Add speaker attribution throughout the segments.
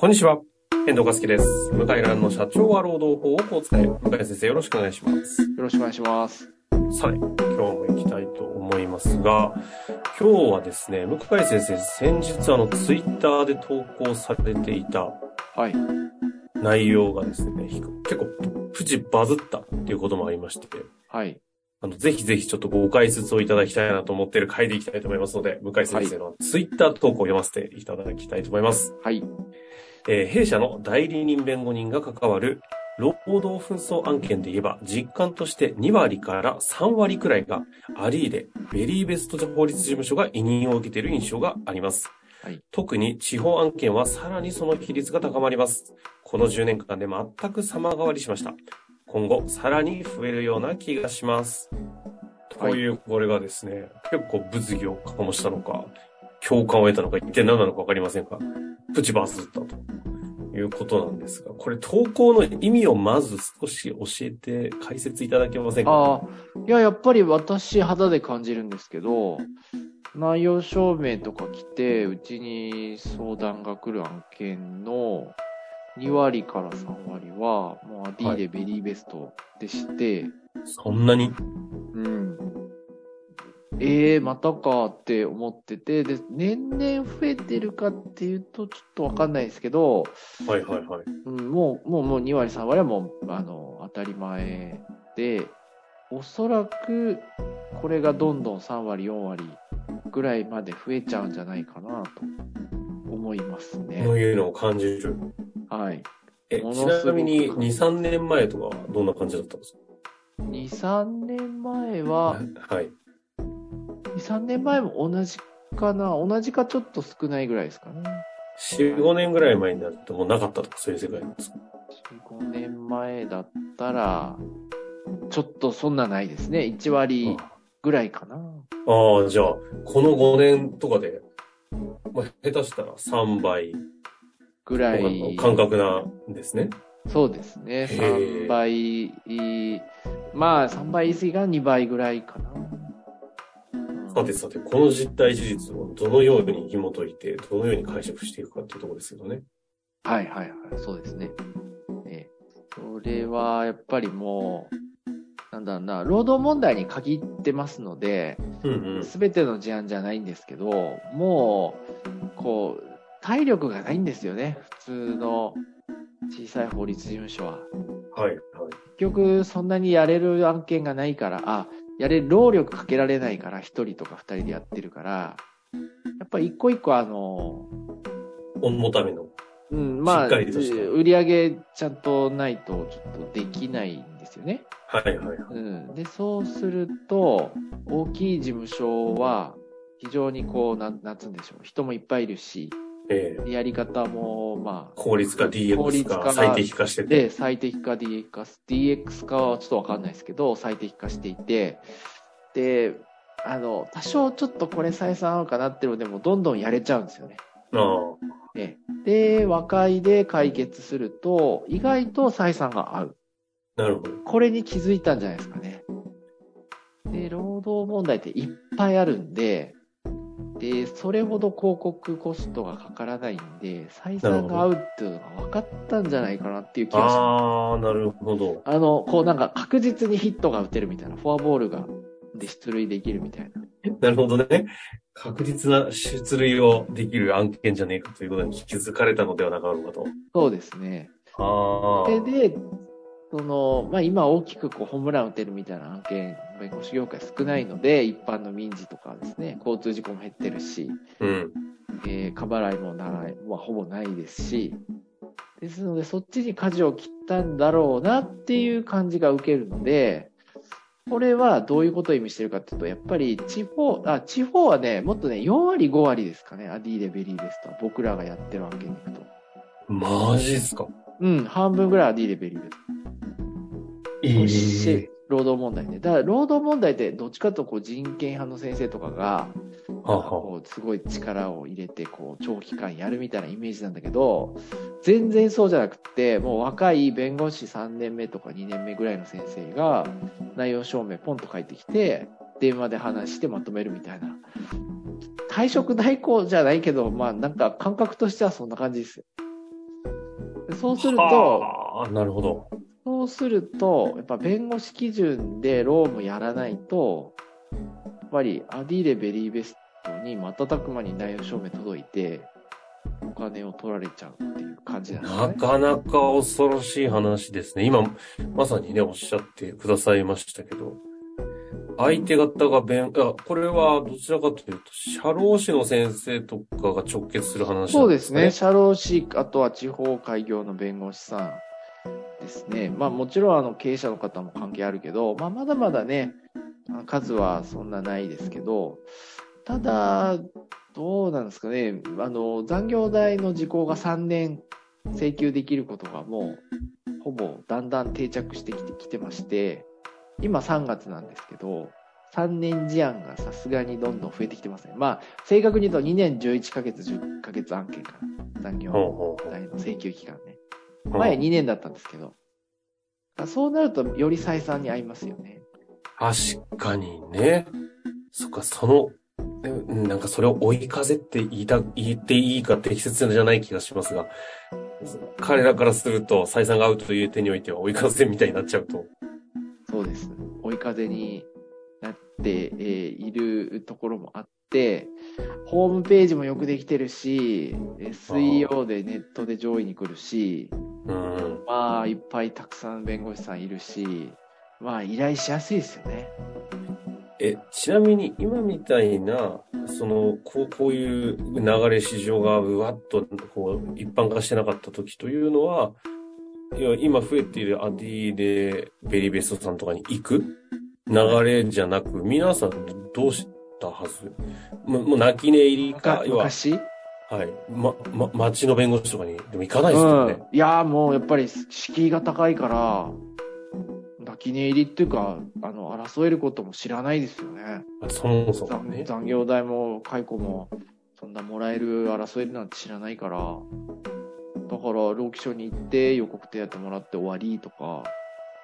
Speaker 1: こんにちは。遠藤和樹です。向井蘭の社長は労働法をこう伝える。向井先生よろしくお願いします。
Speaker 2: よろしくお願いします。
Speaker 1: さて、今日も行きたいと思いますが、今日はですね、向井先生、先日あの、ツイッターで投稿されていた
Speaker 2: はい。
Speaker 1: 内容がですね、結構プチバズったっていうこともありまして、
Speaker 2: はい。
Speaker 1: あの、ぜひぜひちょっとご解説をいただきたいなと思っている回でいきたいと思いますので、向井先生のツイッター投稿を読ませていただきたいと思います。
Speaker 2: はい。
Speaker 1: えー弊社の代理人弁護人が関わる労働紛争案件で言えば、実感として2割から3割くらいがアリーで、ベリーベスト法律事務所が委任を受けている印象があります。
Speaker 2: はい
Speaker 1: 特に地方案件はさらにその比率が高まります。この10年間で全く様変わりしました。今後、さらに増えるような気がします。という、これがですね、結構物議を醸したのか、共感を得たのか、一体何なのかわかりませんが、プチバズったということなんですが、これ投稿の意味をまず少し教えて解説いただけませんか？
Speaker 2: ああ、いや、やっぱり私肌で感じるんですけど、内容証明とか来て、うちに相談が来る案件の2割から3割は、もう D でベリーベストでして、
Speaker 1: そんなに？
Speaker 2: うん。ええまたかって思ってて、で、年々増えてるかっていうとちょっとわかんないですけど、
Speaker 1: はいはいはい。
Speaker 2: うん、もう、もう、もう2割、3割はもう、あの、当たり前で、おそらく、これがどんどん3割、4割ぐらいまで増えちゃうんじゃないかなと思います
Speaker 1: こ
Speaker 2: ね。
Speaker 1: ういうのを感じる。
Speaker 2: はい。
Speaker 1: え、ちなみに2、3年前とかはどんな感じだったんです
Speaker 2: 2、3年前
Speaker 1: か
Speaker 2: は、
Speaker 1: はい。
Speaker 2: 2、3年前も同じかな同じかちょっと少ないぐらいですかね。
Speaker 1: 4、5年ぐらい前になるともうなかったとかそういう世界なんですか
Speaker 2: ？4、5年前だったら、ちょっとそんなないですね。1割ぐらいかな。
Speaker 1: ああ、じゃあ、この5年とかで、まあ、下手したら3倍
Speaker 2: ぐらい。
Speaker 1: 感覚なんですね。
Speaker 2: そうですね。
Speaker 1: へー
Speaker 2: 3倍、まあ3倍言い過ぎが2倍ぐらいかな。うん
Speaker 1: さてさて、この実態事実をどのように紐解いて、どのように解釈していくかっていうところですけどね。
Speaker 2: はいはいはい、そうですね。ええそれはやっぱりもう、なんだろうな、労働問題に限ってますので。すべての事案じゃないんですけど、もう、こう、体力がないんですよね。普通の小さい法律事務所は。
Speaker 1: はい、はい。
Speaker 2: 結局そんなにやれる案件がないから、あ、やれる労力かけられないから、一人とか二人でやってるから、やっぱり一個一個あの、
Speaker 1: 重ための。
Speaker 2: うん、まあ、売り上げちゃんとないとちょっとできないんですよね。
Speaker 1: はい、はい。
Speaker 2: うん。で、そうすると、大きい事務所は、非常にこう、なん、なんつうんでしょう。人もいっぱいいるし、
Speaker 1: ええ
Speaker 2: やり方も、まあ、
Speaker 1: 効率化、
Speaker 2: 効
Speaker 1: DX
Speaker 2: 率化
Speaker 1: 最適化してて。
Speaker 2: で、最適化 DX 化、DX 化はちょっとわかんないですけど、最適化していて、で、あの、多少ちょっとこれ採算合うかなっていうのでも、どんどんやれちゃうんですよね。
Speaker 1: ああ、
Speaker 2: ええで、和解で解決すると、意外と採算が合う。
Speaker 1: なるほど。
Speaker 2: これに気づいたんじゃないですかね。で、労働問題っていっぱいあるんで、で、それほど広告コストがかからないんで、採算が合うっていうのが分かったんじゃないかなっていう気がします。
Speaker 1: ああ、なるほど。
Speaker 2: あの、こうなんか確実にヒットが打てるみたいな、フォアボールが、で出塁できるみたいな。
Speaker 1: なるほどね。確実な出塁をできる案件じゃねえかということに気づかれたのではなかろうかと。
Speaker 2: そうですね。
Speaker 1: ああ。
Speaker 2: で、で、その、まあ今大きくこうホームラン打てるみたいな案件、弁護士業界少ないので、一般の民事とかですね、交通事故も減ってるし、
Speaker 1: うん。
Speaker 2: えー、過払いもない、まあほぼないですし、ですのでそっちに舵を切ったんだろうなっていう感じが受けるので、これはどういうことを意味してるかっていうと、やっぱり地方、あ、地方はね、もっとね、4割5割ですかね、アディーレベリーですと、僕らがやってる案件に行くと。
Speaker 1: マジっすか？
Speaker 2: うん、半分ぐらいアディーレベリーです。
Speaker 1: いい
Speaker 2: し労働問題ね。だから、労働問題ってどっちかとこう人権派の先生とかが、
Speaker 1: はあは
Speaker 2: こうすごい力を入れて、こう、長期間やるみたいなイメージなんだけど、全然そうじゃなくて、もう若い弁護士3年目とか2年目ぐらいの先生が、内容証明ポンと書いてきて、電話で話してまとめるみたいな。退職代行じゃないけど、まあなんか感覚としてはそんな感じですよ。そうすると、
Speaker 1: はあ、なるほど。
Speaker 2: そうすると、やっぱ弁護士基準でロームやらないと、やっぱりアディーレベリーベストに瞬く間に内容証明届いて、お金を取られちゃうっていう感じなんですね。
Speaker 1: なかなか恐ろしい話ですね。今、まさにね、おっしゃってくださいましたけど、相手方が弁、あ、これはどちらかというと、社労士の先生とかが直結する話なんですね。
Speaker 2: そうですね。社労士、あとは地方開業の弁護士さんですね。まあもちろんあの経営者の方も関係あるけど、まあまだまだね、数はそんなないですけど、ただ、どうなんですかね。あの、残業代の時効が3年請求できることがもう、ほぼだんだん定着してきてきてまして、今3月なんですけど、3年事案がさすがにどんどん増えてきてますね。まあ、正確に言うと2年11ヶ月、10ヶ月案件かな。残業代の請求期間ね。
Speaker 1: う
Speaker 2: 前2年だったんですけど。そうなるとより採算に合いますよね。
Speaker 1: 確かにね。そっか、その、うんなんかそれを追い風って言いた、言っていいか適切じゃない気がしますが、彼らからすると採算が合うという点においては追い風みたいになっちゃうと。
Speaker 2: そうです。追い風になって、えーいるところもあって、ホームページもよくできてるし、SEO でネットで上位に来るし、
Speaker 1: うん。
Speaker 2: まあ、いっぱいたくさん弁護士さんいるし、まあ、依頼しやすいですよね。
Speaker 1: え、ちなみに今みたいな、その、こう、こういう流れ市場がうわっと、こう、一般化してなかった時というのは、今増えているアディでベリーベストさんとかに行く？流れじゃなく、皆さんどうしたはず？もう、泣き寝入りか、要は、
Speaker 2: 昔？
Speaker 1: はい。ま、ま、町の弁護士とかに、でも行かないですよね。
Speaker 2: うん。いやーもうやっぱり敷居が高いから、泣き寝入りっていうか、あの、争えることも知らないですよね。
Speaker 1: そもそも
Speaker 2: 残
Speaker 1: ね。
Speaker 2: 残業代も解雇も、そんなもらえる、争えるなんて知らないから、だから、労基署に行って予告手当もらって終わりとか、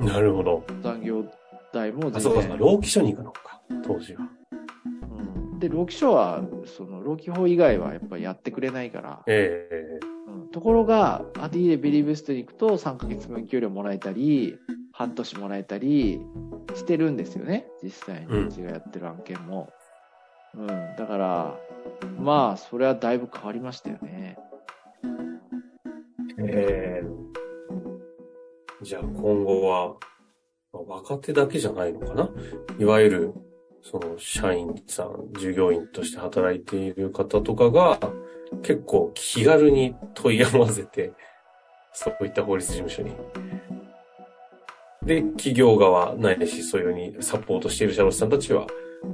Speaker 1: なるほど。
Speaker 2: 残業代も
Speaker 1: あ、
Speaker 2: 全
Speaker 1: そうか、そうか、
Speaker 2: 然。
Speaker 1: 労基署に行くのか、当時は。
Speaker 2: うんで、労基署は、その、労基法以外はやっぱりやってくれないから、
Speaker 1: ええ
Speaker 2: うんところが、アディーレベリーベストに行くと3ヶ月分給料もらえたり、半年もらえたりしてるんですよね。実際にうちがやってる案件も。うん。だから、まあ、それはだいぶ変わりましたよね。
Speaker 1: ええじゃあ今後は、まあ若手だけじゃないのかな？いわゆる、その社員さん、従業員として働いている方とかが、結構気軽に問い合わせて、そういった法律事務所に。で、企業側ないし、そういうふうにサポートしている社労士さんたちは、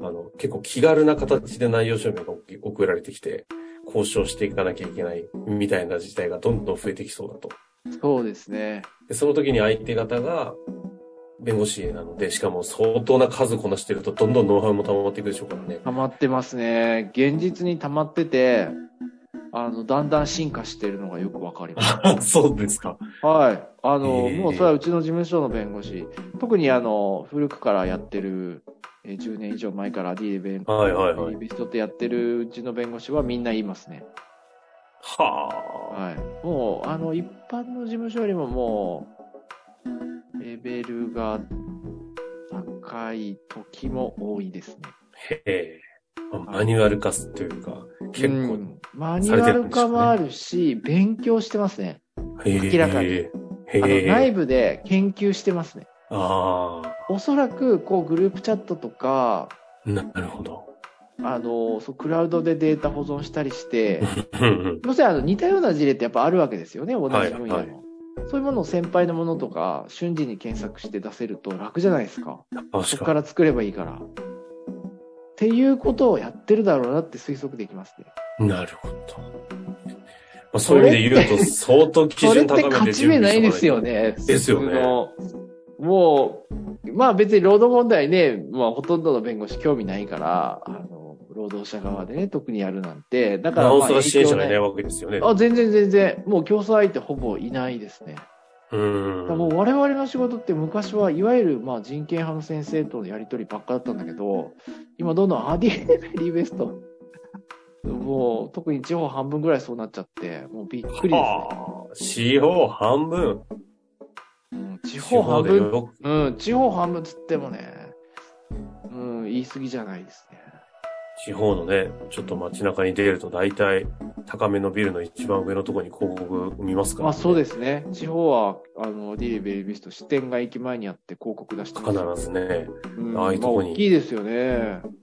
Speaker 1: あの、結構気軽な形で内容証明が送られてきて、交渉していかなきゃいけないみたいな事態がどんどん増えてきそうだと。
Speaker 2: そうですね。
Speaker 1: でその時に相手方が弁護士なので、しかも相当な数こなしてると、どんどんノウハウも溜まっていくでしょうからね。
Speaker 2: 溜まってますね。現実に溜まってて、あの、だんだん進化してるのがよくわかります。
Speaker 1: そうですか。
Speaker 2: はい。あの、
Speaker 1: えー
Speaker 2: もうそれはうちの事務所の弁護士、特にあの、古くからやってる、えー10年以上前から D で弁護
Speaker 1: はいはいはい。
Speaker 2: ベストってやってるうちの弁護士はみんな言いますね。
Speaker 1: はあ。
Speaker 2: はい。もう、あの、一般の事務所よりももう、レベルが高い時も多いですね。
Speaker 1: へえ。まあマニュアル化すっていうか、結
Speaker 2: う
Speaker 1: 構、
Speaker 2: んマニュアル化もあるし、勉強してますね。明らかに。内部で研究してますね。
Speaker 1: あ
Speaker 2: おそらく、こう、グループチャットとか、
Speaker 1: あ、なるほど。
Speaker 2: あの、そう、クラウドでデータ保存したりして、要するにあの似たような事例ってやっぱあるわけですよね、同じ分野の。
Speaker 1: はいはい
Speaker 2: そういうものを先輩のものとか、瞬時に検索して出せると楽じゃないですか。そこ
Speaker 1: 確か
Speaker 2: から作ればいいから。っていうことをやってるだろうなって推測できますね。
Speaker 1: に。なるほど。まあ、そういう意味で言うと、相当基準高めて
Speaker 2: 勝ち目ないですよ
Speaker 1: ね。
Speaker 2: ね。
Speaker 1: ですよね
Speaker 2: もう、まあ別に労働問題ね、まあほとんどの弁護士興味ないから、あの、労働者側でね、特にやるなんて。だから、まあ
Speaker 1: なおさら支援者がいないわけですよね。
Speaker 2: ねあ、全然全然。もう競争相手ほぼいないですね。
Speaker 1: うーん。
Speaker 2: もう我々の仕事って昔はいわゆるまあ人権派の先生とのやりとりばっかだったんだけど、今どんどんアディレベリーベスト もう、特に地方半分ぐらいそうなっちゃって、もうびっくりですね。
Speaker 1: はあ地方半分。
Speaker 2: うん、地
Speaker 1: 地
Speaker 2: 方半
Speaker 1: で
Speaker 2: 分、うん、地方半分つってもね、うん、言い過ぎじゃないですね。
Speaker 1: 地方のね、ちょっと街中に出ると大体高めのビルの一番上のところに広告見ますから、
Speaker 2: まあそうですね。地方は、あの、ディリベリービスト支店が駅前にあって広告出してますよ
Speaker 1: 必ずね、
Speaker 2: うん、
Speaker 1: ああいうとこに
Speaker 2: まあ大きいですよね。うん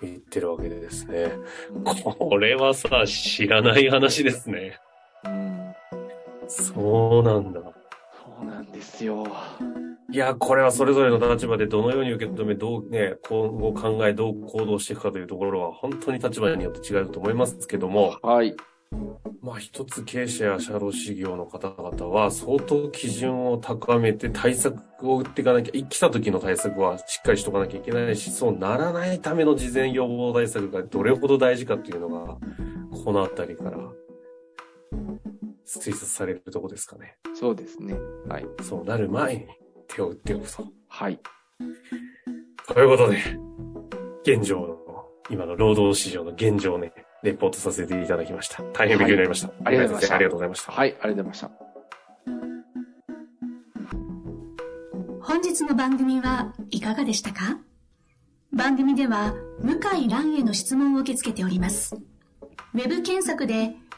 Speaker 1: 行ってるわけでですね。これはさ、知らない話ですね。
Speaker 2: うん、
Speaker 1: そうなんだ。
Speaker 2: そうなんですよ。
Speaker 1: いや、これはそれぞれの立場でどのように受け止め、どうね、今後考え、どう行動していくかというところは、本当に立場によって違うと思いますけども、
Speaker 2: はい。
Speaker 1: まあ一つ経営者や社労士業の方々は相当基準を高めて対策を打っていかなきゃ、来た時の対策はしっかりしとかなきゃいけないし、そうならないための事前予防対策がどれほど大事かっていうのが、このあたりから推察されるとこですかね。
Speaker 2: そうですね。はい。
Speaker 1: そうなる前に手を打っておくと。
Speaker 2: はい。
Speaker 1: ということで、現状の、今の労働市場の現状をね、レポートさせていただきました。大変勉強になりました。
Speaker 2: ありがとうございました
Speaker 1: ありがとうございました。
Speaker 2: はい、ありがとうございました。
Speaker 3: 本日の番組はいかがでしたか？番組では向井蘭への質問を受け付けております。ウェブ検索で